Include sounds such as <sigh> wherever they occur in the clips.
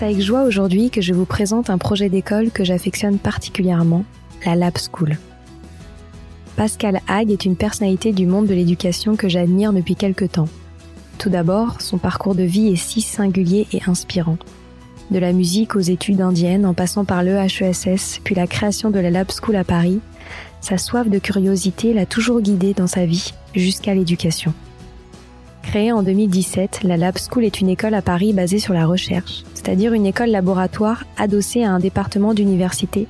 C'est avec joie aujourd'hui que je vous présente un projet d'école que j'affectionne particulièrement, la Lab School. Pascal Hague est une personnalité du monde de l'éducation que j'admire depuis quelque temps. Tout d'abord, son parcours de vie est si singulier et inspirant. De la musique aux études indiennes, en passant par le HESS, puis la création de la Lab School à Paris, sa soif de curiosité l'a toujours guidé dans sa vie, jusqu'à l'éducation. Créée en 2017, la Lab School est une école à Paris basée sur la recherche, c'est-à-dire une école laboratoire adossée à un département d'université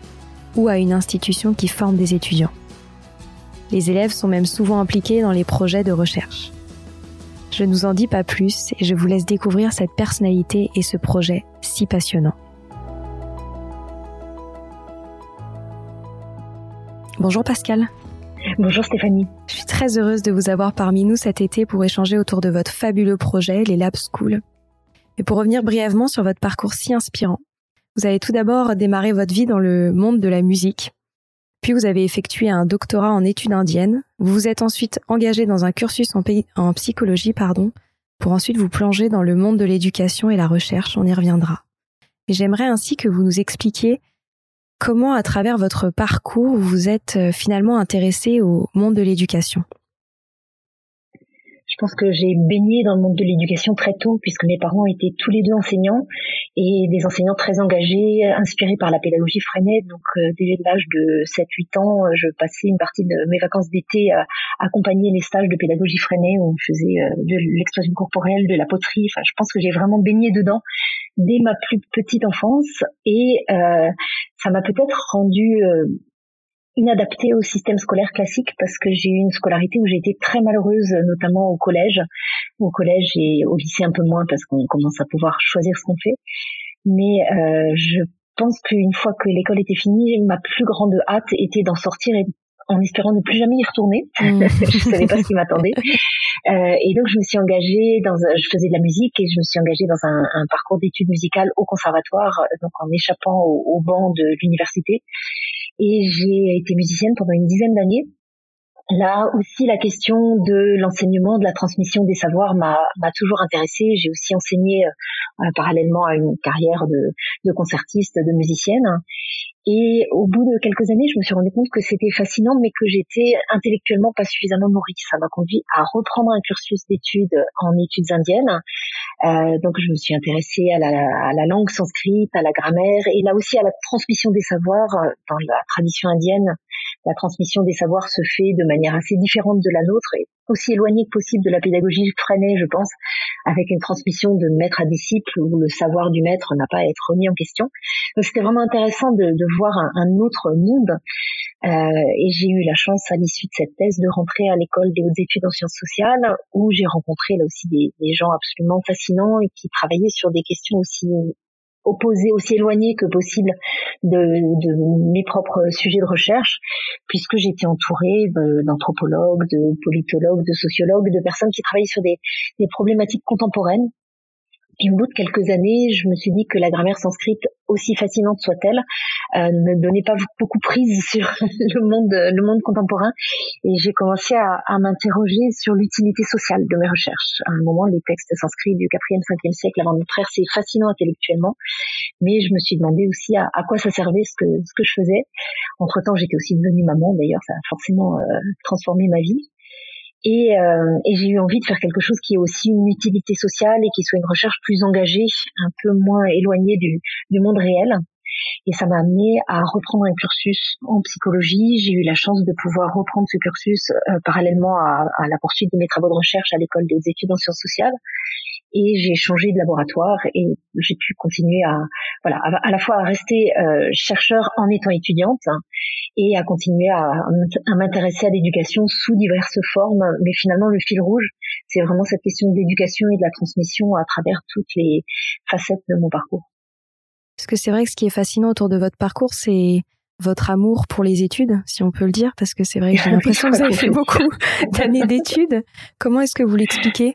ou à une institution qui forme des étudiants. Les élèves sont même souvent impliqués dans les projets de recherche. Je ne vous en dis pas plus et je vous laisse découvrir cette personnalité et ce projet si passionnant. Bonjour Pascal. Bonjour Stéphanie. Je suis très heureuse de vous avoir parmi nous cet été pour échanger autour de votre fabuleux projet, les Lab School. Et pour revenir brièvement sur votre parcours si inspirant, vous avez tout d'abord démarré votre vie dans le monde de la musique. Puis vous avez effectué un doctorat en études indiennes. Vous vous êtes ensuite engagé dans un cursus en, psychologie, pardon, pour ensuite vous plonger dans le monde de l'éducation et la recherche. On y reviendra. Et j'aimerais ainsi que vous nous expliquiez comment, à travers votre parcours, vous êtes euh, finalement intéressé au monde de l'éducation? Je pense que j'ai baigné dans le monde de l'éducation très tôt, puisque mes parents étaient tous les deux enseignants et des enseignants très engagés, inspirés par la pédagogie Freinet. Donc, euh, dès l'âge de 7-8 ans, euh, je passais une partie de mes vacances d'été à accompagner les stages de pédagogie Freinet où on faisait de l'expression corporelle, de la poterie. Enfin, je pense que j'ai vraiment baigné dedans dès ma plus petite enfance et euh, ça m'a peut-être rendu euh, inadaptée au système scolaire classique parce que j'ai eu une scolarité où j'ai été très malheureuse, notamment au collège, au collège et au lycée un peu moins parce qu'on commence à pouvoir choisir ce qu'on fait. Mais euh, je pense qu'une fois que l'école était finie, ma plus grande hâte était d'en sortir et en espérant ne plus jamais y retourner. Mmh. <laughs> je savais pas ce qui m'attendait. Euh, et donc je me suis engagée dans, je faisais de la musique et je me suis engagée dans un, un parcours d'études musicales au conservatoire, donc en échappant au, au banc de l'université. Et j'ai été musicienne pendant une dizaine d'années. Là aussi, la question de l'enseignement, de la transmission des savoirs m'a toujours intéressée. J'ai aussi enseigné euh, parallèlement à une carrière de, de concertiste, de musicienne. Et au bout de quelques années, je me suis rendu compte que c'était fascinant, mais que j'étais intellectuellement pas suffisamment nourrie. Ça m'a conduit à reprendre un cursus d'études en études indiennes. Euh, donc, je me suis intéressée à la, à la, langue sanscrite, à la grammaire, et là aussi à la transmission des savoirs. Dans la tradition indienne, la transmission des savoirs se fait de manière assez différente de la nôtre et aussi éloignée que possible de la pédagogie freinée, je pense, avec une transmission de maître à disciple où le savoir du maître n'a pas à être remis en question. Donc c'était vraiment intéressant de, de voir un, autre monde. Euh, et j'ai eu la chance à l'issue de cette thèse de rentrer à l'école des hautes études en sciences sociales où j'ai rencontré là aussi des, des gens absolument fascinants et qui travaillaient sur des questions aussi opposé, aussi éloigné que possible de, de, mes propres sujets de recherche, puisque j'étais entourée d'anthropologues, de politologues, de sociologues, de personnes qui travaillent sur des, des problématiques contemporaines et au bout de quelques années, je me suis dit que la grammaire sanscrite, aussi fascinante soit-elle, euh, ne donnait pas beaucoup prise <laughs> sur le monde, le monde contemporain. Et j'ai commencé à, à m'interroger sur l'utilité sociale de mes recherches. À un moment, les textes sanscrits du 4e, 5e siècle avant notre ère, c'est fascinant intellectuellement. Mais je me suis demandé aussi à, à, quoi ça servait ce que, ce que je faisais. Entre-temps, j'étais aussi devenue maman, d'ailleurs, ça a forcément euh, transformé ma vie. Et, euh, et j'ai eu envie de faire quelque chose qui ait aussi une utilité sociale et qui soit une recherche plus engagée, un peu moins éloignée du, du monde réel. Et ça m'a amené à reprendre un cursus en psychologie. J'ai eu la chance de pouvoir reprendre ce cursus euh, parallèlement à, à, la poursuite de mes travaux de recherche à l'école des études en sciences sociales et j'ai changé de laboratoire et j'ai pu continuer à voilà à, la fois à rester euh, chercheur en étant étudiante hein, et à continuer à, à m'intéresser à l'éducation sous diverses formes. Mais finalement le fil rouge c'est vraiment cette question de l'éducation et de la transmission à travers toutes les facettes de mon parcours. Parce que c'est vrai que ce qui est fascinant autour de votre parcours, c'est votre amour pour les études, si on peut le dire, parce que c'est vrai que j'ai <laughs> l'impression que vous avez fait beaucoup <laughs> d'années d'études. Comment est-ce que vous l'expliquez?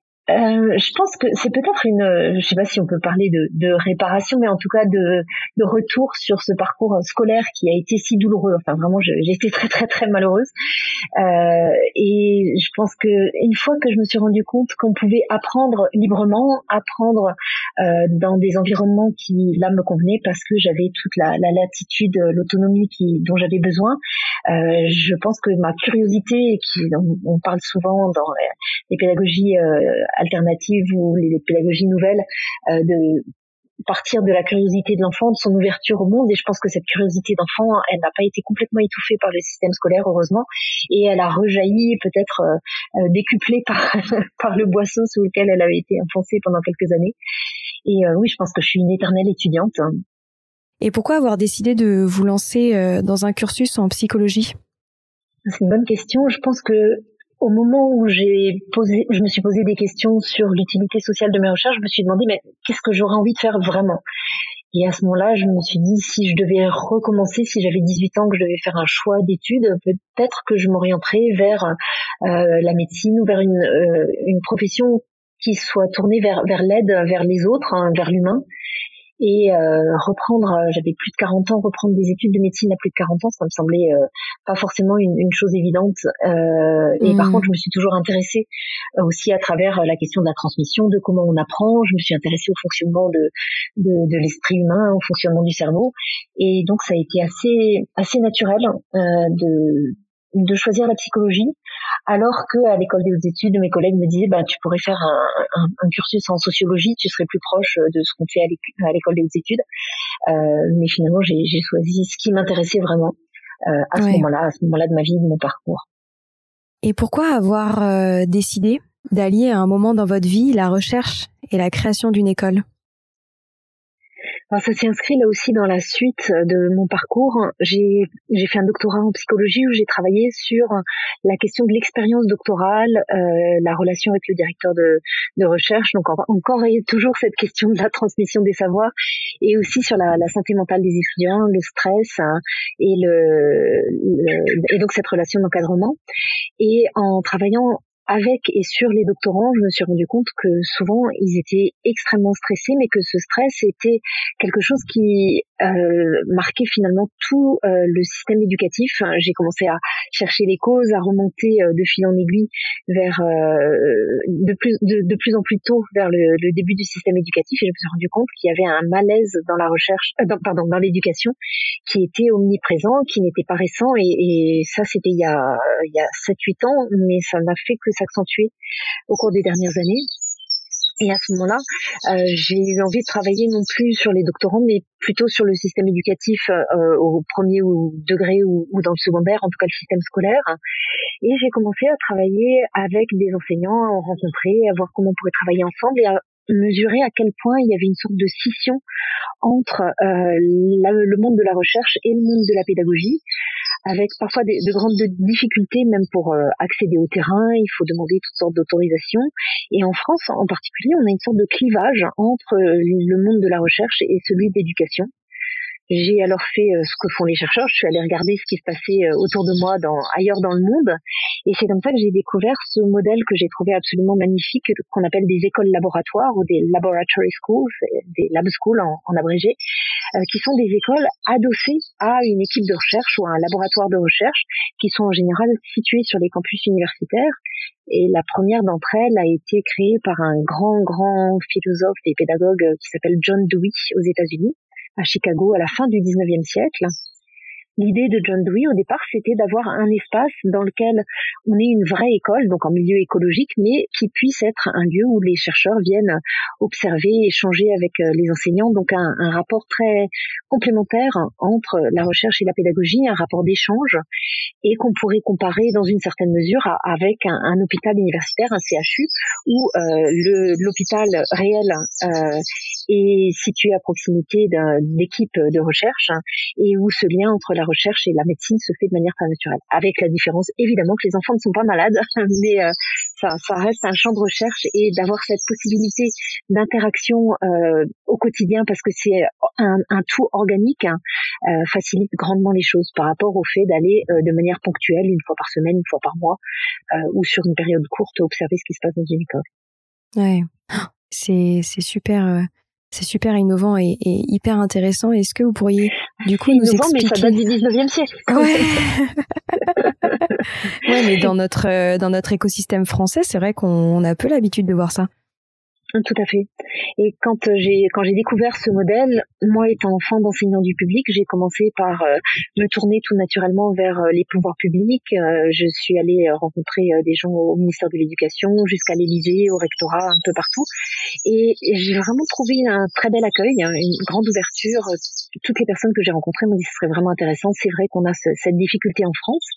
euh, je pense que c'est peut-être une, euh, je sais pas si on peut parler de, de, réparation, mais en tout cas de, de retour sur ce parcours scolaire qui a été si douloureux. Enfin, vraiment, j'ai été très très très malheureuse. Euh, et je pense que une fois que je me suis rendu compte qu'on pouvait apprendre librement, apprendre euh, dans des environnements qui là me convenaient parce que j'avais toute la, la latitude, l'autonomie qui dont j'avais besoin. Euh, je pense que ma curiosité, qui on, on parle souvent dans les pédagogies alternatives ou les pédagogies nouvelles, euh, de partir de la curiosité de l'enfant, de son ouverture au monde. Et je pense que cette curiosité d'enfant, elle n'a pas été complètement étouffée par le système scolaire, heureusement, et elle a rejailli, peut-être euh, euh, décuplée par <laughs> par le boisseau sous lequel elle avait été enfoncée pendant quelques années. Et oui, je pense que je suis une éternelle étudiante. Et pourquoi avoir décidé de vous lancer dans un cursus en psychologie? C'est une bonne question. Je pense que au moment où j'ai posé, je me suis posé des questions sur l'utilité sociale de mes recherches, je me suis demandé mais qu'est-ce que j'aurais envie de faire vraiment? Et à ce moment-là, je me suis dit si je devais recommencer, si j'avais 18 ans, que je devais faire un choix d'études, peut-être que je m'orienterais vers euh, la médecine ou vers une, euh, une profession qui soit tournée vers, vers l'aide, vers les autres, hein, vers l'humain et euh, reprendre, euh, j'avais plus de 40 ans, reprendre des études de médecine à plus de 40 ans, ça me semblait euh, pas forcément une, une chose évidente. et par mmh. contre, je me suis toujours intéressée aussi à travers la question de la transmission, de comment on apprend. Je me suis intéressée au fonctionnement de, de, de l'esprit humain, au fonctionnement du cerveau, et donc ça a été assez assez naturel de de choisir la psychologie, alors que à l'école des hautes études, mes collègues me disaient bah tu pourrais faire un, un, cursus en sociologie, tu serais plus proche de ce qu'on fait à l'école des hautes études. Euh, mais finalement, j'ai choisi ce qui m'intéressait vraiment euh, à ce moment-là, à ce moment-là de ma vie, de mon parcours. Et pourquoi avoir euh, décidé d'allier à un moment dans votre vie la recherche et la création d'une école? Ça s'est inscrit là aussi dans la suite de mon parcours. J'ai fait un doctorat en psychologie où j'ai travaillé sur la question de l'expérience doctorale, euh, la relation avec le directeur de, de recherche, donc encore et toujours cette question de la transmission des savoirs, et aussi sur la, la santé mentale des étudiants, le stress hein, et, le, le, et donc cette relation d'encadrement. Et en travaillant avec et sur les doctorants, je me suis rendu compte que souvent ils étaient extrêmement stressés, mais que ce stress était quelque chose qui euh, marquait finalement tout euh, le système éducatif. J'ai commencé à chercher les causes, à remonter euh, de fil en aiguille vers de plus de, plus en plus tôt vers le, début du système éducatif, et je me suis rendu compte qu'il y avait un malaise dans la recherche, pardon, dans l'éducation, qui était omniprésent, qui n'était pas récent, et, et ça c'était il y a il y a 7-8 ans, mais ça n'a fait que s'accentuer au cours des dernières années. Et à ce moment-là, euh, j'ai eu envie de travailler non plus sur les doctorants, mais plutôt sur le système éducatif euh, au premier ou degré ou, dans le secondaire, en tout cas le système scolaire. Et j'ai commencé à travailler avec des enseignants, à en rencontrer, à voir comment on pourrait travailler ensemble et à mesurer à quel point il y avait une sorte de scission entre euh, le monde de la recherche et le monde de la pédagogie avec parfois de grandes difficultés même pour euh, accéder au terrain, il faut demander toutes sortes d'autorisations. Et en France en particulier, on a une sorte de clivage entre euh, le monde de la recherche et celui d'éducation. J'ai alors fait euh, ce que font les chercheurs. Je suis allée regarder ce qui se passait euh, autour de moi, dans, ailleurs dans le monde, et c'est comme ça que j'ai découvert ce modèle que j'ai trouvé absolument magnifique, qu'on appelle des écoles laboratoires ou des laboratory schools, des lab schools en, abrégé, euh, qui sont des écoles adossées à une équipe de recherche ou à un laboratoire de recherche, qui sont en général situées sur les campus universitaires. Et la première d'entre elles a été créée par un grand, grand philosophe et pédagogue qui s'appelle John Dewey aux États-Unis à Chicago à la fin du 19e siècle. L'idée de John Dewey au départ, c'était d'avoir un espace dans lequel on ait une vraie école, donc en milieu écologique, mais qui puisse être un lieu où les chercheurs viennent observer, échanger avec euh, les enseignants, donc un, rapport très complémentaire entre la recherche et la pédagogie, un rapport d'échange, et qu'on pourrait comparer dans une certaine mesure avec un, un hôpital universitaire, un CHU, où euh, l'hôpital réel euh, est situé à proximité d'équipes de recherche et où ce lien entre la recherche et la médecine se fait de manière très naturelle. Avec la différence évidemment que les enfants ne sont pas malades, <laughs> mais euh, ça, ça, reste un champ de recherche et d'avoir cette possibilité d'interaction euh, au quotidien parce que c'est un, un, tout organique hein, euh, facilite grandement les choses par rapport au fait d'aller euh, de manière ponctuelle une fois par semaine, une fois par mois euh, ou sur une période courte observer ce qui se passe dans une école. Ouais, c'est c'est super euh, c'est super innovant et, et hyper intéressant. Est-ce que vous pourriez du coup nous expliquer mais ça date du 19e siècle. <laughs> Ouais. ouais, mais dans notre euh, dans notre écosystème français, c'est vrai qu'on a peu l'habitude de voir ça. Tout à fait. Et quand euh, j'ai quand j'ai découvert ce modèle, moi étant enfant d'enseignant du public, j'ai commencé par euh, me tourner tout naturellement vers euh, les pouvoirs publics. je suis allée rencontrer des gens au ministère de l'Éducation, jusqu'à l'Élysée, au rectorat, un peu partout. Et, j'ai vraiment trouvé un très bel accueil, hein, une grande ouverture. Toutes les personnes que j'ai rencontrées m'ont dit que ce serait vraiment intéressant. C'est vrai qu'on a cette difficulté en France,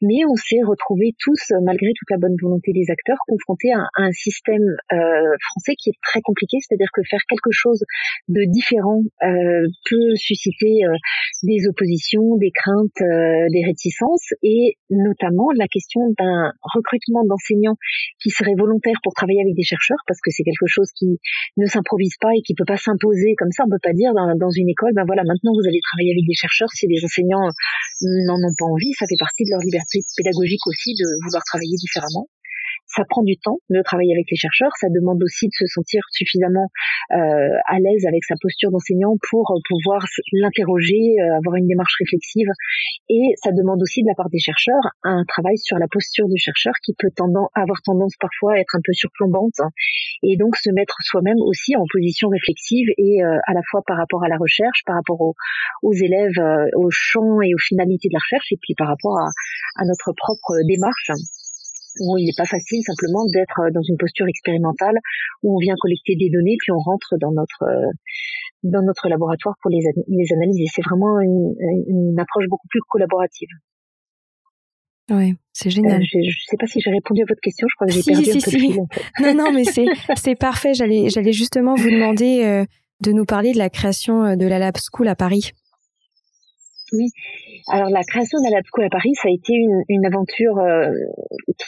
mais on s'est retrouvés tous, malgré toute la bonne volonté des acteurs, confrontés à, un système français qui est très compliqué, c'est-à-dire que faire quelque chose de différent euh, peut susciter euh, des oppositions, des craintes, euh, des réticences, et notamment la question d'un recrutement d'enseignants qui seraient volontaires pour travailler avec des chercheurs, parce que c'est quelque chose qui ne s'improvise pas et qui peut pas s'imposer comme ça. On peut pas dire dans, dans, une école, ben voilà, maintenant vous allez travailler avec des chercheurs. Si les enseignants n'en ont pas envie, ça fait partie de leur liberté pédagogique aussi de vouloir travailler différemment ça prend du temps de travailler avec les chercheurs, ça demande aussi de se sentir suffisamment euh, à l'aise avec sa posture d'enseignant pour euh, pouvoir l'interroger, euh, avoir une démarche réflexive, et ça demande aussi de la part des chercheurs un travail sur la posture du chercheur qui peut tendance, avoir tendance parfois à être un peu surplombante, et donc se mettre soi-même aussi en position réflexive et à la fois par rapport à la recherche, par rapport aux, aux élèves, au champ et aux finalités de la recherche, et puis par rapport à, à notre propre démarche où il n'est pas facile simplement d'être euh, dans une posture expérimentale où on vient collecter des données puis on rentre dans notre euh, dans notre laboratoire pour les, les analyser. C'est vraiment une, une, approche beaucoup plus collaborative. Oui, c'est génial. Euh, je ne sais pas si j'ai répondu à votre question. Je crois que j'ai perdu un peu de fil. non, non, mais c'est c'est parfait. J'allais j'allais justement vous demander euh, de nous parler de la création de la Lab School à Paris. Oui. Alors la création de à Paris, ça a été une, aventure euh,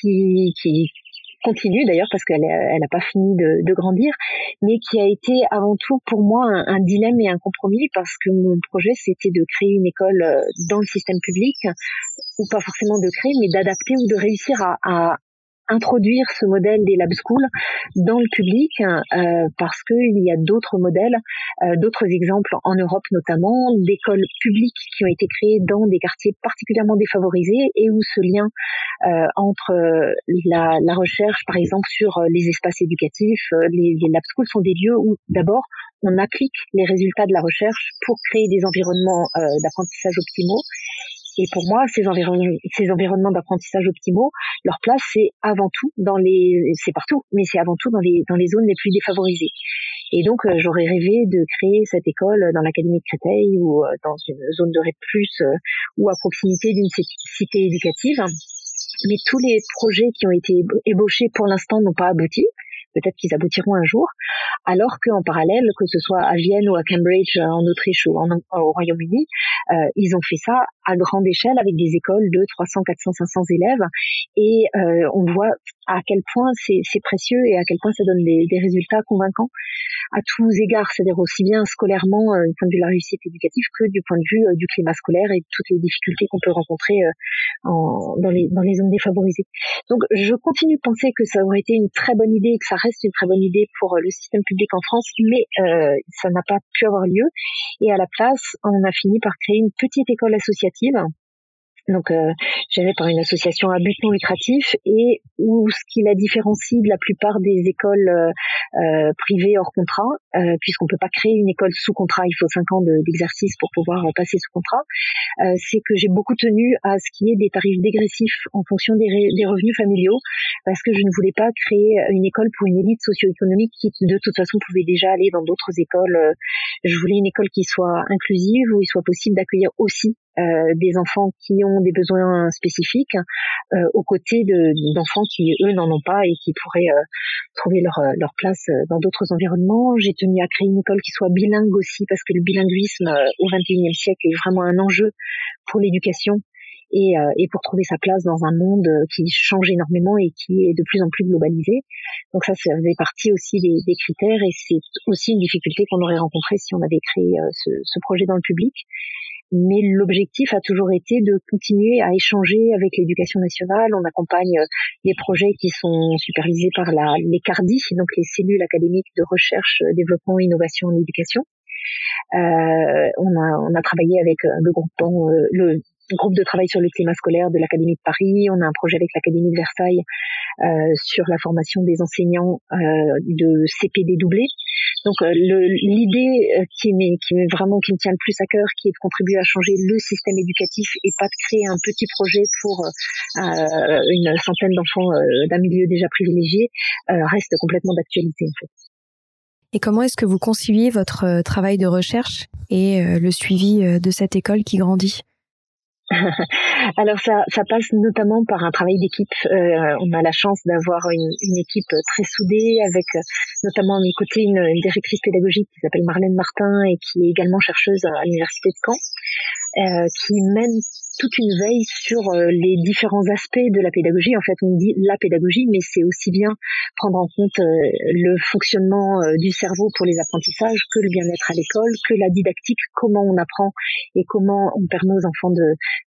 qui, continue d'ailleurs parce qu'elle n'a pas fini de, de, grandir, mais qui a été avant tout pour moi un, dilemme et un compromis parce que mon projet c'était de créer une école euh, dans le système public ou pas forcément de créer, mais d'adapter ou de réussir à, introduire ce modèle des lab schools dans le public euh, parce qu'il y a d'autres modèles, euh, d'autres exemples en Europe notamment, d'écoles publiques qui ont été créées dans des quartiers particulièrement défavorisés et où ce lien euh, entre la, la, recherche, par exemple, sur les espaces éducatifs, les, les lab schools sont des lieux où d'abord on applique les résultats de la recherche pour créer des environnements d'apprentissage optimaux et pour moi, ces, environnements d'apprentissage optimaux, leur place, c'est avant tout dans les, c'est partout, mais c'est avant tout dans les, zones les plus défavorisées. Et donc, euh, j'aurais rêvé de créer cette école dans l'Académie de Créteil ou euh, dans une zone de REP+, euh, ou à proximité d'une cité éducative. Mais tous les projets qui ont été ébauchés pour l'instant n'ont pas abouti peut-être qu'ils aboutiront un jour, alors qu'en parallèle, que ce soit à Vienne ou à Cambridge en Autriche ou au Royaume-Uni, ils ont fait ça à grande échelle avec des écoles de 300, 400, 500 élèves et euh, on voit à quel point c'est précieux et à quel point ça donne des, des résultats convaincants à tous égards, c'est-à-dire aussi bien scolairement euh, du point de vue de la réussite éducative que du point de vue euh, du climat scolaire et toutes les difficultés qu'on peut rencontrer euh, en, dans, les, dans les zones défavorisées. Donc je continue de penser que ça aurait été une très bonne idée et que ça reste une très bonne idée pour le système public en France, mais euh, ça n'a pas pu avoir lieu. Et à la place, on a fini par créer une petite école associative donc euh, par une association à but non lucratif et où ce qui la différencie de la plupart des écoles euh, euh hors contrat, euh, puisqu'on peut pas créer une école sous contrat, il faut cinq ans d'exercice pour pouvoir passer sous contrat, euh, c'est que j'ai beaucoup tenu à ce qu'il y ait des tarifs dégressifs en fonction des, revenus familiaux, parce que je ne voulais pas créer une école pour une élite socio-économique qui de toute façon pouvait déjà aller dans d'autres écoles. Je voulais une école qui soit inclusive, où il soit possible d'accueillir aussi des enfants qui ont des besoins spécifiques aux côtés d'enfants qui eux n'en ont pas et qui pourraient trouver leur, leur place dans d'autres environnements. J'ai tenu à créer une école qui soit bilingue aussi parce que le bilinguisme au XXIe siècle est vraiment un enjeu pour l'éducation et, euh, et, pour trouver sa place dans un monde qui change énormément et qui est de plus en plus globalisé. Donc ça, ça faisait partie aussi des, des critères et c'est aussi une difficulté qu'on aurait rencontrée si on avait créé euh, ce, ce projet dans le public. Mais l'objectif a toujours été de continuer à échanger avec l'éducation nationale. On accompagne euh, les projets qui sont supervisés par la, les CARDI, donc les cellules académiques de recherche, développement, innovation en éducation. Euh, on, a, on a travaillé avec le groupe, le groupe de travail sur le climat scolaire de l'Académie de Paris. On a un projet avec l'Académie de Versailles euh, sur la formation des enseignants euh, de CPD doublé. Donc euh, l'idée euh, qui, qui est vraiment qui me tient le plus à cœur, qui est de contribuer à changer le système éducatif et pas de créer un petit projet pour euh, une centaine d'enfants d'un milieu déjà privilégié, reste complètement d'actualité en fait. Et comment est-ce que vous conciliez votre travail de recherche et le suivi de cette école qui grandit? <laughs> Alors ça, ça passe notamment par un travail d'équipe. Euh, on a la chance d'avoir une, une, équipe très soudée avec euh, notamment mes côtés une, une directrice pédagogique qui s'appelle Marlène Martin et qui est également chercheuse à l'université de Caen, euh, qui mène toute une veille sur euh, les différents aspects de la pédagogie. En fait, on dit la pédagogie, mais c'est aussi bien prendre en compte euh, le fonctionnement euh, du cerveau pour les apprentissages que le bien-être à l'école, que la didactique, comment on apprend et comment on permet aux enfants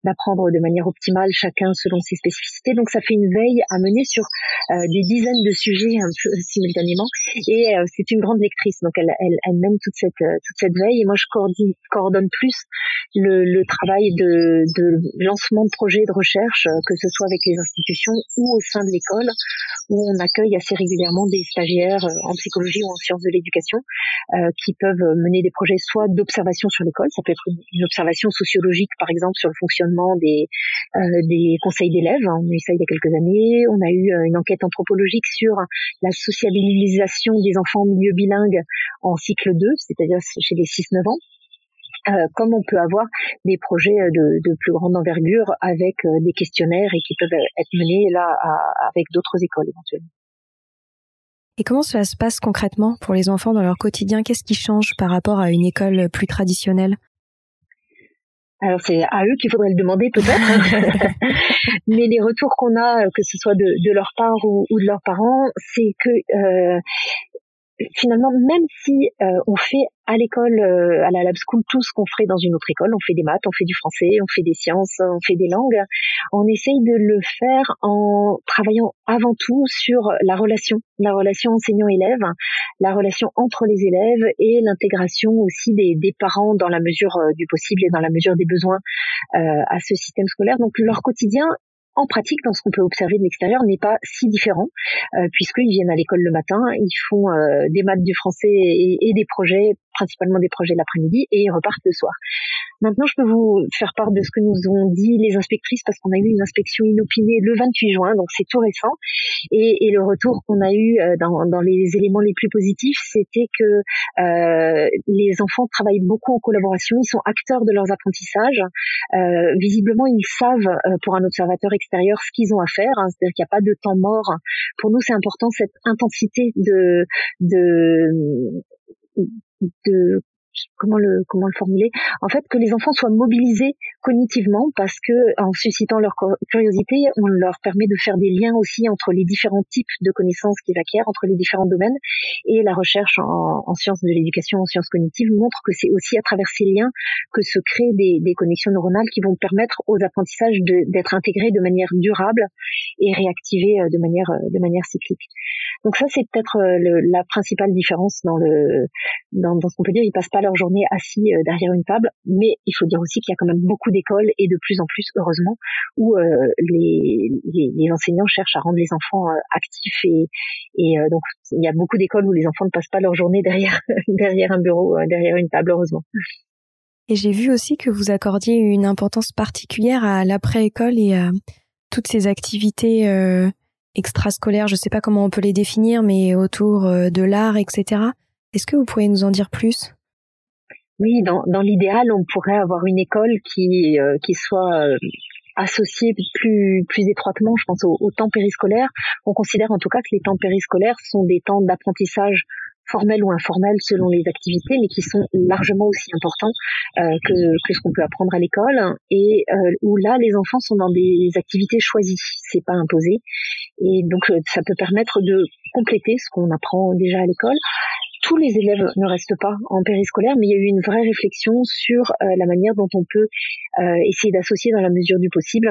d'apprendre de manière optimale, chacun selon ses spécificités. Donc, ça fait une veille à mener sur des dizaines de sujets un peu <laughs> simultanément. Et c'est une grande lectrice, donc elle, elle, elle mène toute cette toute cette veille. Et moi, je coordonne, coordonne plus le, le travail de, de lancement de projets de recherche, euh, que ce soit avec les institutions ou au sein de l'école, où on accueille assez régulièrement des stagiaires euh, en psychologie ou en sciences de l'éducation euh, qui peuvent mener des projets soit d'observation sur l'école, ça peut être une observation sociologique par exemple sur le fonctionnement des, des conseils d'élèves, on a eu ça il y a quelques années, on a eu une enquête anthropologique sur la sociabilisation des enfants en milieu bilingue en cycle 2, c'est-à-dire chez les 6-9 ans. Euh, comme on peut avoir des projets euh, de, de plus grande envergure avec euh, des questionnaires et qui peuvent être menés là avec d'autres écoles éventuellement. Et comment cela se passe concrètement pour les enfants dans leur quotidien? Qu'est-ce qui change par rapport à une école plus traditionnelle? Alors c'est à eux qu'il faudrait le demander peut-être, <laughs> mais les retours qu'on a, que ce soit de, de leur part ou, ou, de leurs parents, c'est que euh, finalement, même si euh, on fait à l'école, euh, à la lab school, tout ce qu'on ferait dans une autre école, on fait des maths, on fait du français, on fait des sciences, on fait des langues, on essaye de le faire en travaillant avant tout sur la relation, la relation enseignant-élève, la relation entre les élèves et l'intégration aussi des, des, parents dans la mesure euh, du possible et dans la mesure des besoins à ce système scolaire. Donc leur quotidien en pratique, dans ce qu'on peut observer de l'extérieur, n'est pas si différent, euh, puisqu'ils viennent à l'école le matin, ils font euh, des maths du français et, et, des projets, principalement des projets l'après-midi, et ils repartent le soir. Maintenant, je peux vous faire part de ce que nous ont dit les inspectrices parce qu'on a eu une inspection inopinée le 28 juin, donc c'est tout récent. Et, et le retour qu'on a eu euh, dans, dans, les éléments les plus positifs, c'était que euh, les enfants travaillent beaucoup en collaboration, ils sont acteurs de leurs apprentissages. Euh, visiblement, ils savent euh, pour un observateur extérieur ce qu'ils ont à faire, hein, c'est-à-dire qu'il n'y a pas de temps mort. Pour nous, c'est important cette intensité de de de comment le comment le formuler en fait que les enfants soient mobilisés cognitivement parce que en suscitant leur curiosité on leur permet de faire des liens aussi entre les différents types de connaissances qu'ils acquièrent entre les différents domaines. Et la recherche en, en sciences de l'éducation en sciences cognitives montre que c'est aussi à travers ces liens que se créent des, des connexions neuronales qui vont permettre aux apprentissages d'être intégrés de manière durable et réactivés euh, de manière de manière cyclique. Donc ça c'est peut-être euh, la principale différence dans le dans, ce qu'on peut dire. Ils passent pas leur journée assis euh, derrière une table, mais il faut dire aussi qu'il y a quand même beaucoup d'écoles et de plus en plus, heureusement, où euh, les, enseignants cherchent à rendre les enfants euh, actifs et, et donc il y a beaucoup d'écoles où les enfants ne passent pas leur journée derrière <laughs> derrière un bureau, derrière une table, heureusement. Et j'ai vu aussi que vous accordiez une importance particulière à l'après-école et à toutes ces activités extrascolaires, je ne sais pas comment on peut les définir, mais autour de l'art, etc. Est-ce que vous pourriez nous en dire plus? Oui, dans, dans l'idéal, on pourrait avoir une école qui, euh, qui soit euh, associée plus, plus étroitement, je pense, au, temps périscolaire. On considère en tout cas que les temps périscolaires sont des temps d'apprentissage formels ou informels selon les activités, mais qui sont largement aussi importants euh, que, que, ce qu'on peut apprendre à l'école, et euh, où là les enfants sont dans des activités choisies, c'est pas imposé, et donc euh, ça peut permettre de compléter ce qu'on apprend déjà à l'école. Tous les élèves ne restent pas en périscolaire, mais il y a eu une vraie réflexion sur euh, la manière dont on peut euh, essayer d'associer dans la mesure du possible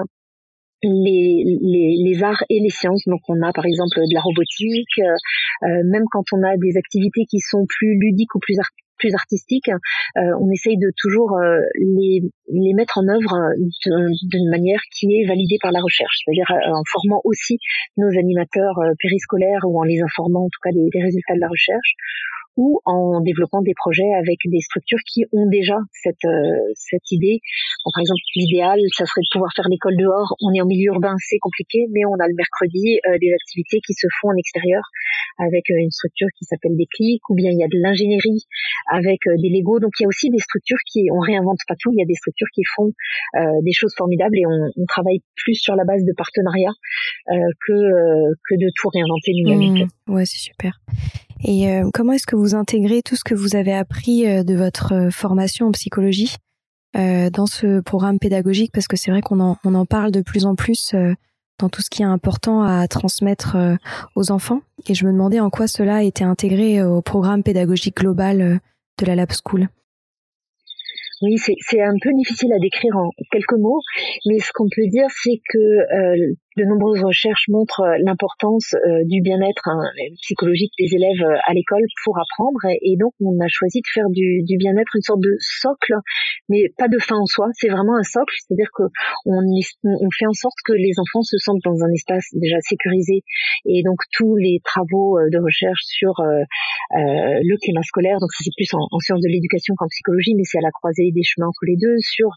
les, arts et les sciences. Donc on a par exemple de la robotique, euh, même quand on a des activités qui sont plus ludiques ou plus, plus artistiques, on essaye de toujours les, les mettre en œuvre d'une manière qui est validée par la recherche, c'est-à-dire en formant aussi nos animateurs périscolaires ou en les informant en tout cas des, des résultats de la recherche ou en développant des projets avec des structures qui ont déjà cette, euh, cette idée. par exemple, l'idéal, ça serait de pouvoir faire l'école dehors. On est en milieu urbain, c'est compliqué, mais on a le mercredi euh, des activités qui se font en extérieur avec euh, une structure qui s'appelle des clics, ou bien il y a de l'ingénierie avec des Lego. Donc il y a aussi des structures qui, on réinvente pas tout, il y a des structures qui font des choses formidables et on, on, travaille plus sur la base de partenariats que, que de tout réinventer nous-mêmes. Mmh. ouais, c'est super. Et euh, comment est-ce que vous intégrez tout ce que vous avez appris euh, de votre euh, formation en psychologie dans ce programme pédagogique? Parce que c'est vrai qu'on en, on en parle de plus en plus dans tout ce qui est important à transmettre aux enfants. Et je me demandais en quoi cela été intégré au programme pédagogique global de la Lab School. Oui, c'est un peu difficile à décrire en quelques mots, mais ce qu'on peut dire, c'est que de nombreuses recherches montrent euh, l'importance euh, du bien-être hein, psychologique des élèves euh, à l'école pour apprendre. Et, donc on a choisi de faire du, bien-être une sorte de socle mais pas de fin en soi. C'est vraiment un socle. C'est-à-dire que on, fait en sorte que les enfants se sentent dans un espace déjà sécurisé. Et donc tous les travaux de recherche sur le climat scolaire donc c'est plus en, en sciences de l'éducation qu'en psychologie mais c'est à la croisée des chemins entre les deux sur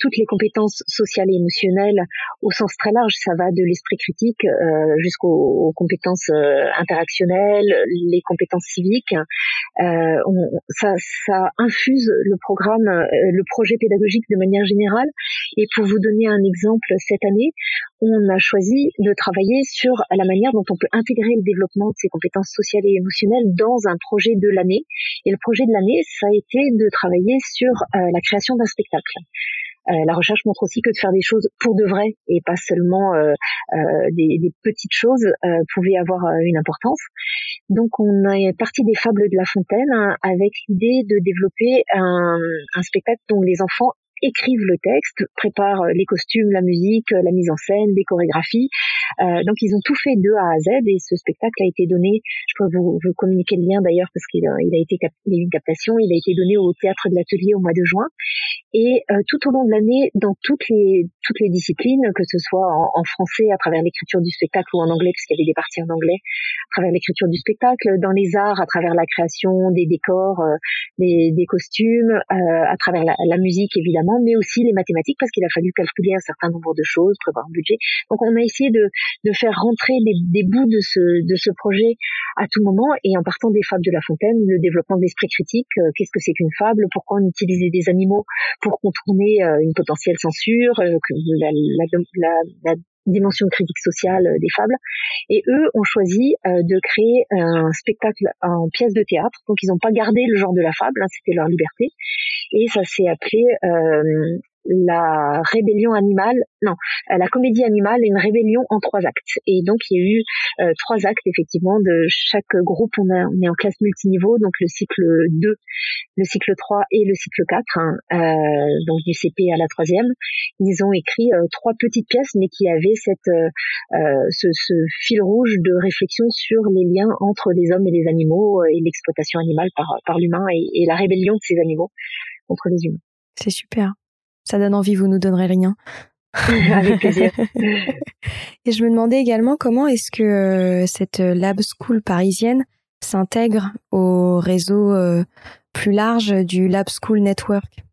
toutes les compétences sociales et émotionnelles au sens très large. Ça va de l'esprit critique euh, jusqu'aux compétences euh, interactionnelles, les compétences civiques. Euh, ça, ça infuse le programme, le projet pédagogique de manière générale. Et pour vous donner un exemple, cette année, on a choisi de travailler sur la manière dont on peut intégrer le développement de ces compétences sociales et émotionnelles dans un projet de l'année. Et le projet de l'année, ça a été de travailler sur la création d'un spectacle. Euh, la recherche montre aussi que de faire des choses pour de vrai et pas seulement euh, euh, des, des, petites choses pouvait avoir une importance. Donc on est parti des fables de La Fontaine hein, avec l'idée de développer un, un spectacle dont les enfants écrivent le texte, préparent les costumes, la musique, la mise en scène, les chorégraphies. Euh, donc ils ont tout fait de A à Z et ce spectacle a été donné, je peux vous, vous communiquer le lien d'ailleurs parce qu'il a, il a été il a eu une captation, il a été donné au théâtre de l'atelier au mois de juin et euh, tout au long de l'année dans toutes les toutes les disciplines, que ce soit en, français à travers l'écriture du spectacle ou en anglais puisqu'il y avait des parties en anglais, à travers l'écriture du spectacle, dans les arts à travers la création des décors, euh, des, des, costumes, euh, à travers la musique évidemment, mais aussi les mathématiques parce qu'il a fallu calculer un certain nombre de choses, prévoir un budget. Donc on a essayé de de faire rentrer des, des, bouts de ce, de ce projet à tout moment et en partant des fables de La Fontaine, le développement de l'esprit critique, euh, qu'est-ce que c'est qu'une fable, pourquoi on utilisait des animaux pour contourner euh, une potentielle censure, euh, la, la, la, la, dimension critique sociale des fables. Et eux ont choisi de créer un spectacle en pièce de théâtre, donc ils n'ont pas gardé le genre de la fable, hein, c'était leur liberté. Et ça s'est appelé la rébellion animale, non, euh, la comédie animale est une rébellion en trois actes. Et donc il y a eu euh, trois actes effectivement de chaque groupe. On, est en classe multiniveau, donc le cycle 2, le cycle 3 et le cycle 4, hein, euh, donc du CP à la troisième. Ils ont écrit trois petites pièces, mais qui avaient cette, ce, ce, fil rouge de réflexion sur les liens entre les hommes et les animaux et l'exploitation animale par, par l'humain et, et la rébellion de ces animaux contre les humains. C'est super. Ça donne envie, vous nous donnerez rien. <laughs> Avec plaisir. <laughs> Et je me demandais également comment est-ce que euh, cette lab school parisienne s'intègre au réseau euh, plus large du Lab School Network?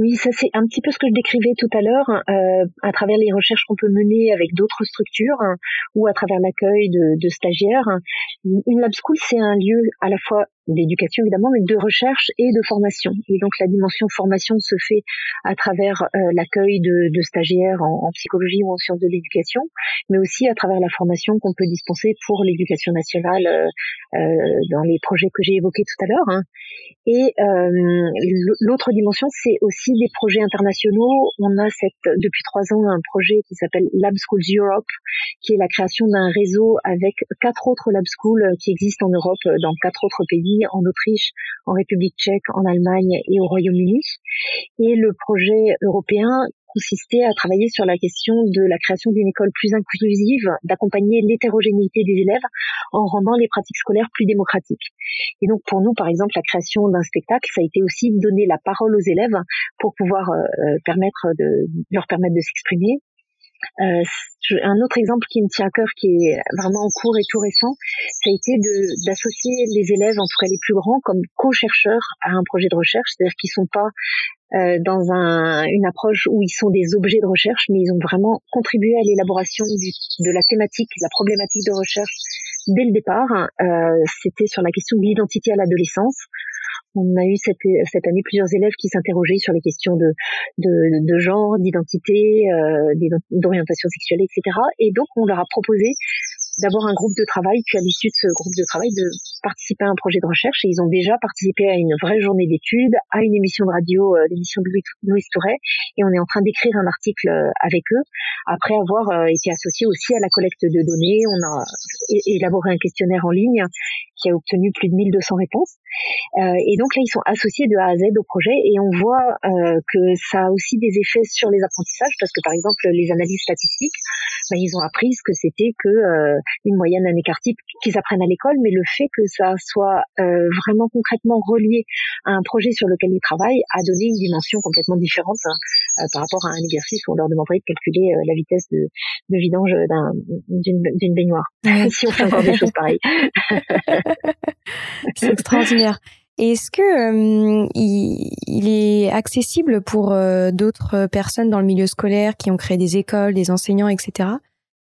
Oui, ça c'est un petit peu ce que je décrivais tout à l'heure, euh, à travers les recherches qu'on peut mener avec d'autres structures hein, ou à travers l'accueil de, de, stagiaires. Une lab school, c'est un lieu à la fois d'éducation évidemment, mais de recherche et de formation. Et donc la dimension formation se fait à travers euh, l'accueil de, de, stagiaires en, psychologie ou en sciences de l'éducation, mais aussi à travers la formation qu'on peut dispenser pour l'éducation nationale euh, euh dans les projets que j'ai évoqués tout à l'heure. Hein. Et euh, l'autre dimension, c'est aussi des projets internationaux. On a cette, depuis trois ans un projet qui s'appelle Lab Schools Europe, qui est la création d'un réseau avec quatre autres lab schools qui existent en Europe dans quatre autres pays, en Autriche, en République tchèque, en Allemagne et au Royaume-Uni. Et le projet européen consistait à travailler sur la question de la création d'une école plus inclusive, d'accompagner l'hétérogénéité des élèves en rendant les pratiques scolaires plus démocratiques. Et donc pour nous, par exemple, la création d'un spectacle, ça a été aussi donner la parole aux élèves pour pouvoir euh, euh, leur permettre de s'exprimer, un autre exemple qui me tient à cœur, qui est vraiment en cours et tout récent, ça a été d'associer les élèves, en tout cas les plus grands, comme co-chercheurs à un projet de recherche, c'est-à-dire qu'ils sont pas euh, dans un, une approche où ils sont des objets de recherche, mais ils ont vraiment contribué à l'élaboration de la thématique, la problématique de recherche dès le départ. Euh, C'était sur la question de l'identité à l'adolescence. On a eu cette, année plusieurs élèves qui s'interrogeaient sur les questions de, genre, d'identité, euh, d'orientation sexuelle, etc. Et donc on leur a proposé d'abord un groupe de travail, puis à l'issue de ce groupe de travail, de participer à un projet de recherche. Et ils ont déjà participé à une vraie journée d'études, à une émission de radio, euh, l'émission de Louis, Touret. Et on est en train d'écrire un article euh, avec eux, après avoir euh, été associé aussi à la collecte de données. On a élaboré un questionnaire en ligne qui a obtenu plus de 1200 réponses. Euh, et donc là, ils sont associés de A à Z au projet et on voit euh, que ça a aussi des effets sur les apprentissages parce que par exemple, les analyses statistiques, ben, ils ont appris ce que c'était que euh, une moyenne, un écart type qu'ils apprennent à l'école, mais le fait que ça soit euh, vraiment concrètement relié à un projet sur lequel ils travaillent a donné une dimension complètement différente hein, par rapport à un exercice où on leur demanderait de calculer la vitesse de, de vidange d'une baignoire. <laughs> si on fait encore des choses pareilles. <laughs> C'est extraordinaire. Est-ce que euh, il, est accessible pour euh, d'autres personnes dans le milieu scolaire qui ont créé des écoles, des enseignants, etc.,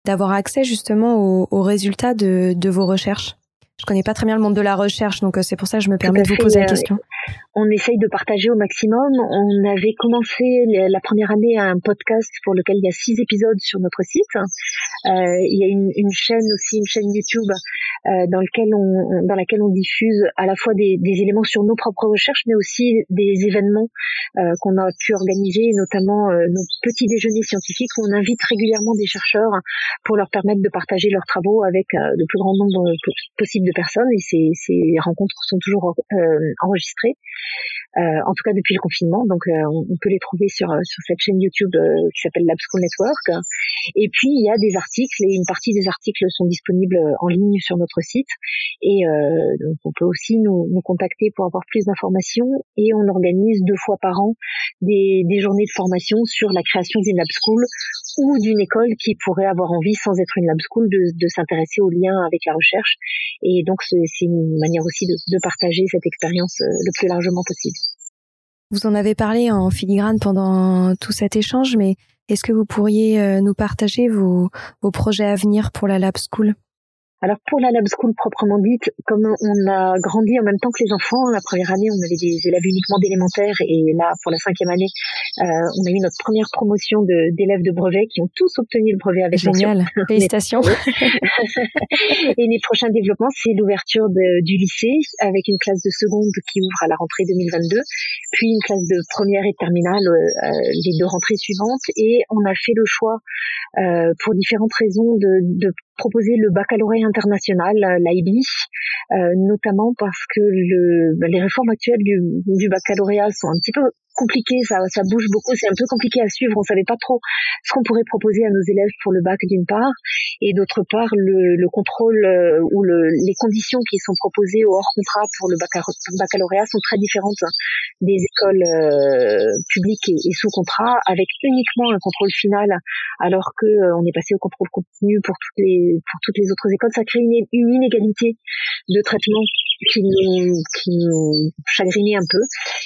d'avoir accès justement aux, résultats de, de vos recherches? Je connais pas très bien le monde de la recherche, donc euh, c'est pour ça que je me permets de vous poser la question on essaye de partager au maximum. On avait commencé la première année un podcast pour lequel il y a six épisodes sur notre site. Euh, il y a une, chaîne aussi, une chaîne YouTube euh, dans, laquelle on diffuse à la fois des, éléments sur nos propres recherches, mais aussi des événements euh, qu'on a pu organiser, notamment nos petits déjeuners scientifiques où on invite régulièrement des chercheurs pour leur permettre de partager leurs travaux avec le plus grand nombre possible de personnes. Et ces rencontres sont toujours enregistrées. Euh, en tout cas depuis le confinement. Donc euh, on, peut les trouver sur euh, cette chaîne YouTube qui s'appelle Lab School Network. Et puis il y a des articles et une partie des articles sont disponibles en ligne sur notre site. Et donc on peut aussi nous, nous contacter pour avoir plus d'informations. Et on organise deux fois par an des, des journées de formation sur la création d'une lab school ou d'une école qui pourrait avoir envie, sans être une lab school, de, de s'intéresser aux liens avec la recherche. Et donc c'est une manière aussi de, de partager cette expérience le plus largement possible. Vous en avez parlé en filigrane pendant tout cet échange, mais est-ce que vous pourriez euh, nous partager vos, vos projets à venir pour la Lab School? Alors pour la lab school proprement dite, comme on a grandi en même temps que les enfants, la première année on avait des élèves uniquement d'élémentaire et là pour la cinquième année euh, on a eu notre première promotion d'élèves de, brevet qui ont tous obtenu le brevet avec Génial, <laughs> félicitations. et les prochains développements c'est l'ouverture du lycée avec une classe de seconde qui ouvre à la rentrée 2022, puis une classe de première et terminale euh, les deux rentrées suivantes. Et on a fait le choix euh, pour différentes raisons de, de proposer le baccalauréat international, euh, l'IB, euh, notamment parce que le, bah, les réformes actuelles du, du baccalauréat sont un petit peu compliqué, ça, ça bouge beaucoup, c'est un peu compliqué à suivre. On savait pas trop ce qu'on pourrait proposer à nos élèves pour le bac d'une part, et d'autre part le, le contrôle euh, ou le, les conditions qui sont proposées hors contrat pour le baccalauréat sont très différentes des écoles euh, publiques et, sous contrat, avec uniquement un contrôle final, alors que euh, on est passé au contrôle continu pour toutes les pour toutes les autres écoles. Ça crée une inégalité de traitement qui nous, qui nous chagrinait un peu.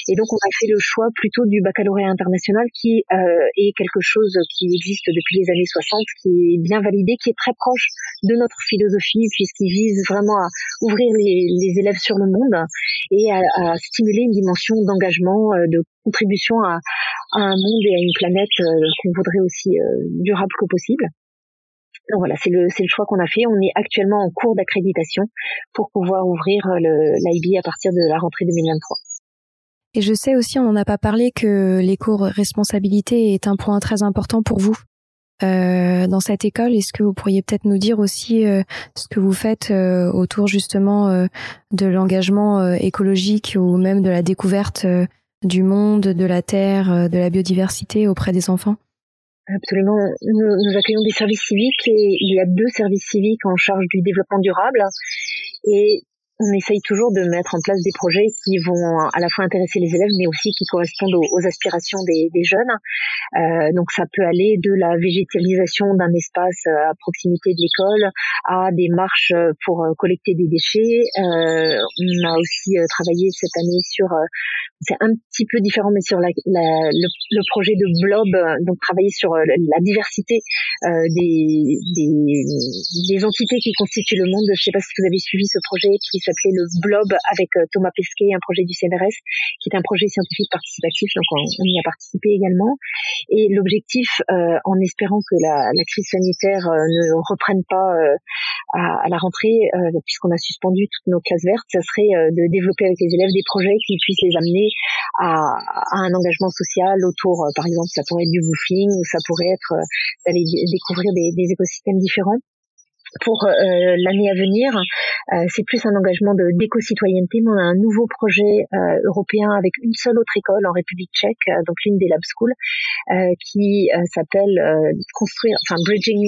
Et donc on a fait le choix plutôt du baccalauréat international qui euh, est quelque chose qui existe depuis les années 60, qui est bien validé, qui est très proche de notre philosophie puisqu'il vise vraiment à ouvrir les, élèves sur le monde et à, à stimuler une dimension d'engagement, euh, de contribution à, à, un monde et à une planète euh, qu'on voudrait aussi euh, durable que possible. Donc voilà, c'est le, le choix qu'on a fait. On est actuellement en cours d'accréditation pour pouvoir ouvrir l'IB à partir de la rentrée 2023. Et je sais aussi, on n'en a pas parlé, que l'éco-responsabilité est un point très important pour vous euh, dans cette école. Est-ce que vous pourriez peut-être nous dire aussi euh, ce que vous faites euh, autour justement euh, de l'engagement écologique ou même de la découverte du monde, de la terre, de la biodiversité auprès des enfants? Absolument. Nous, nous, accueillons des services civiques et il y a deux services civiques en charge du développement durable. Et on essaye toujours de mettre en place des projets qui vont à la fois intéresser les élèves, mais aussi qui correspondent aux, aspirations des, jeunes. Euh, donc ça peut aller de la végétalisation d'un espace euh, à proximité de l'école à des marches pour euh, collecter des déchets. on a aussi travaillé cette année sur c'est un petit peu différent, mais sur le, projet de Blob, donc travailler sur euh, la diversité euh, des, entités qui constituent le monde. Je ne sais pas si vous avez suivi ce projet s'appelait le Blob avec euh, Thomas Pesquet, un projet du CNRS, qui est un projet scientifique participatif, donc on, y a participé également. Et l'objectif, euh, en espérant que la, la crise sanitaire euh, ne reprenne pas à, à, la rentrée, puisqu'on a suspendu toutes nos classes vertes, ça serait de développer avec les élèves des projets qui puissent les amener à, un engagement social autour, euh, par exemple, ça pourrait être du woofing ou ça pourrait être euh, d'aller découvrir des écosystèmes différents pour euh, l'année à venir. Euh, c'est plus un engagement d'éco-citoyenneté, on a un nouveau projet euh, européen avec une seule autre école en République tchèque, donc l'une des Lab Schools, qui s'appelle construire, enfin bridging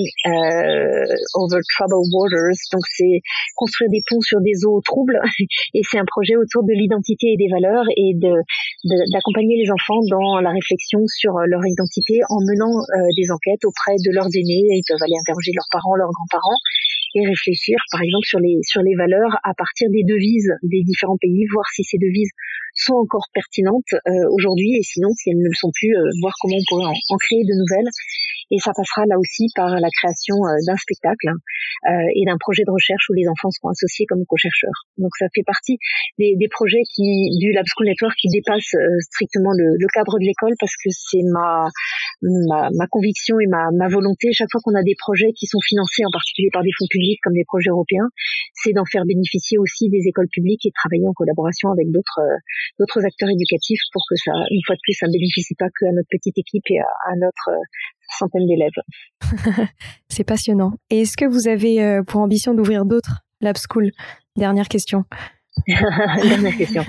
over troubled waters. Donc c'est construire des ponts sur des eaux troubles, <laughs> et c'est un projet autour de l'identité et des valeurs et de d'accompagner les enfants dans la réflexion sur leur identité en menant des enquêtes auprès de leurs aînés. Ils peuvent aller interroger leurs parents, leurs grands-parents et réfléchir, par exemple, sur les sur les valeurs à partir des devises des différents pays, voir si ces devises sont encore pertinentes euh, aujourd'hui et sinon, si elles ne le sont plus, euh, voir comment on pourrait en créer de nouvelles et ça passera là aussi par la création euh, d'un spectacle euh, et d'un projet de recherche où les enfants seront associés comme co-chercheurs. Donc ça fait partie des, des, projets qui du Lab School Network qui dépassent euh, strictement le, le, cadre de l'école parce que c'est ma, ma, ma conviction et ma, ma volonté chaque fois qu'on a des projets qui sont financés en particulier par des fonds publics comme les projets européens, c'est d'en faire bénéficier aussi des écoles publiques et de travailler en collaboration avec d'autres d'autres acteurs éducatifs pour que ça une fois de plus ça ne bénéficie pas que à notre petite équipe et à, à notre centaines d'élèves. <laughs> C'est passionnant. Et est-ce que vous avez euh, pour ambition d'ouvrir d'autres Lab School Dernière question. <laughs> Dernière question.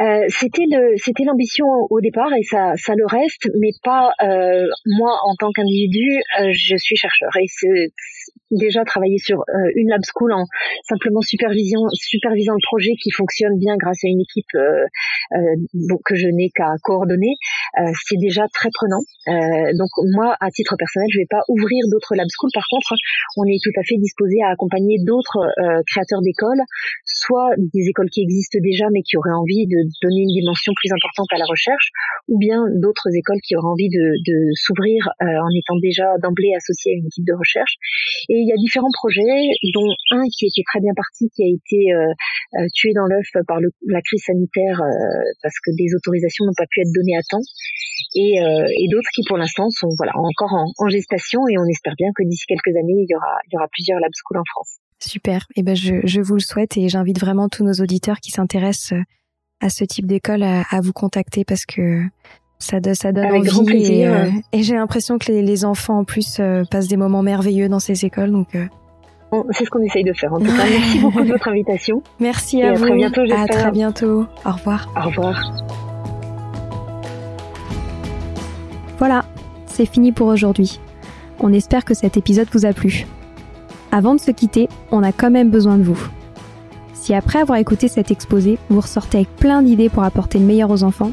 Euh, c'était le, c'était l'ambition au départ et ça, ça le reste, mais pas euh, moi en tant qu'individu. Euh, je suis chercheur et déjà travailler sur euh, une lab school en simplement supervisant le projet qui fonctionne bien grâce à une équipe euh, que je n'ai qu'à coordonner. c'est déjà très prenant. donc moi, à titre personnel, je vais pas ouvrir d'autres lab schools. Par contre, on est tout à fait disposé à accompagner d'autres créateurs d'écoles, soit des écoles qui existent déjà mais qui auraient envie de donner une dimension plus importante à la recherche, ou bien d'autres écoles qui auraient envie de, de s'ouvrir euh, en étant déjà d'emblée associées à une équipe de recherche. Il y a différents projets, dont un qui était très bien parti, qui a été euh, euh tué dans l'œuf par la crise sanitaire euh, parce que des autorisations n'ont pas pu être données à temps, et, et d'autres qui pour l'instant sont voilà encore en, gestation, et on espère bien que d'ici quelques années, il y aura, plusieurs lab schools en France. Super. Et eh ben je, je vous le souhaite et j'invite vraiment tous nos auditeurs qui s'intéressent à ce type d'école à, à, vous contacter parce que ça, ça donne envie et, euh, et j'ai l'impression que les, les, enfants en plus euh, passent des moments merveilleux dans ces écoles donc euh. c'est ce qu'on essaye de faire en tout cas. Merci beaucoup de <laughs> votre invitation. Merci à, vous à très bientôt à très bientôt. Au revoir. Au revoir. Voilà c'est fini pour aujourd'hui. On espère que cet épisode vous a plu. Avant de se quitter on a quand même besoin de vous. Si après avoir écouté cet exposé, vous ressortez avec plein d'idées pour apporter le meilleur aux enfants,